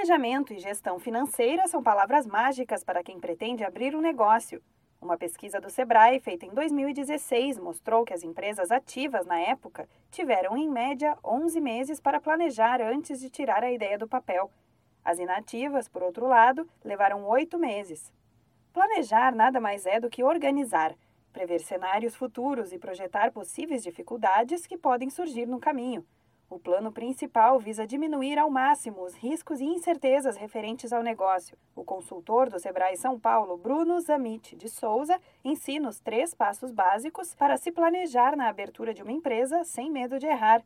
Planejamento e gestão financeira são palavras mágicas para quem pretende abrir um negócio. Uma pesquisa do Sebrae, feita em 2016, mostrou que as empresas ativas na época tiveram, em média, 11 meses para planejar antes de tirar a ideia do papel. As inativas, por outro lado, levaram oito meses. Planejar nada mais é do que organizar, prever cenários futuros e projetar possíveis dificuldades que podem surgir no caminho. O plano principal visa diminuir ao máximo os riscos e incertezas referentes ao negócio. O consultor do Sebrae São Paulo, Bruno Zamit de Souza, ensina os três passos básicos para se planejar na abertura de uma empresa sem medo de errar.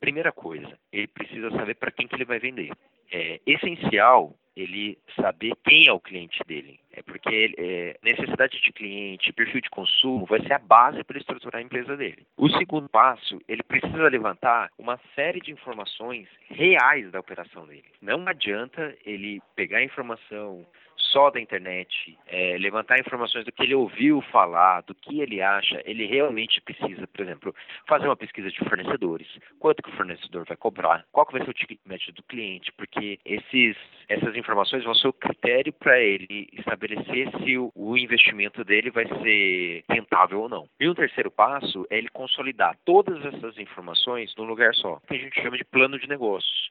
Primeira coisa, ele precisa saber para quem que ele vai vender. É essencial ele saber quem é o cliente dele. Porque é, necessidade de cliente, perfil de consumo vai ser a base para estruturar a empresa dele. O segundo passo, ele precisa levantar uma série de informações reais da operação dele. Não adianta ele pegar a informação só da internet, é, levantar informações do que ele ouviu falar, do que ele acha, ele realmente precisa, por exemplo, fazer uma pesquisa de fornecedores, quanto que o fornecedor vai cobrar, qual que vai ser o ticket médio do cliente, porque esses, essas informações vão ser o critério para ele estabelecer se o, o investimento dele vai ser rentável ou não. E um terceiro passo é ele consolidar todas essas informações num lugar só, que a gente chama de plano de negócios.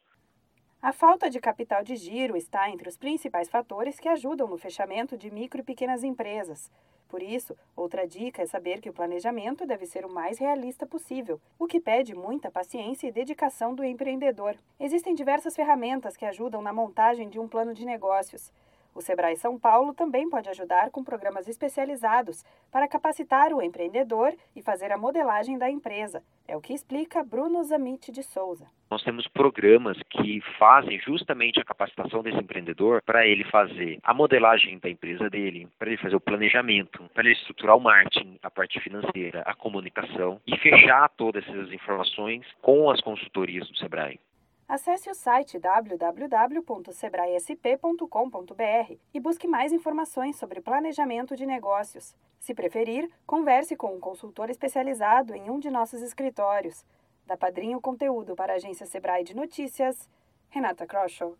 A falta de capital de giro está entre os principais fatores que ajudam no fechamento de micro e pequenas empresas. Por isso, outra dica é saber que o planejamento deve ser o mais realista possível, o que pede muita paciência e dedicação do empreendedor. Existem diversas ferramentas que ajudam na montagem de um plano de negócios. O Sebrae São Paulo também pode ajudar com programas especializados para capacitar o empreendedor e fazer a modelagem da empresa. É o que explica Bruno Zamit de Souza. Nós temos programas que fazem justamente a capacitação desse empreendedor para ele fazer a modelagem da empresa dele, para ele fazer o planejamento, para ele estruturar o marketing, a parte financeira, a comunicação e fechar todas essas informações com as consultorias do Sebrae. Acesse o site www.sebraesp.com.br e busque mais informações sobre planejamento de negócios. Se preferir, converse com um consultor especializado em um de nossos escritórios. Da Padrinho Conteúdo para a agência Sebrae de Notícias, Renata Kroschel.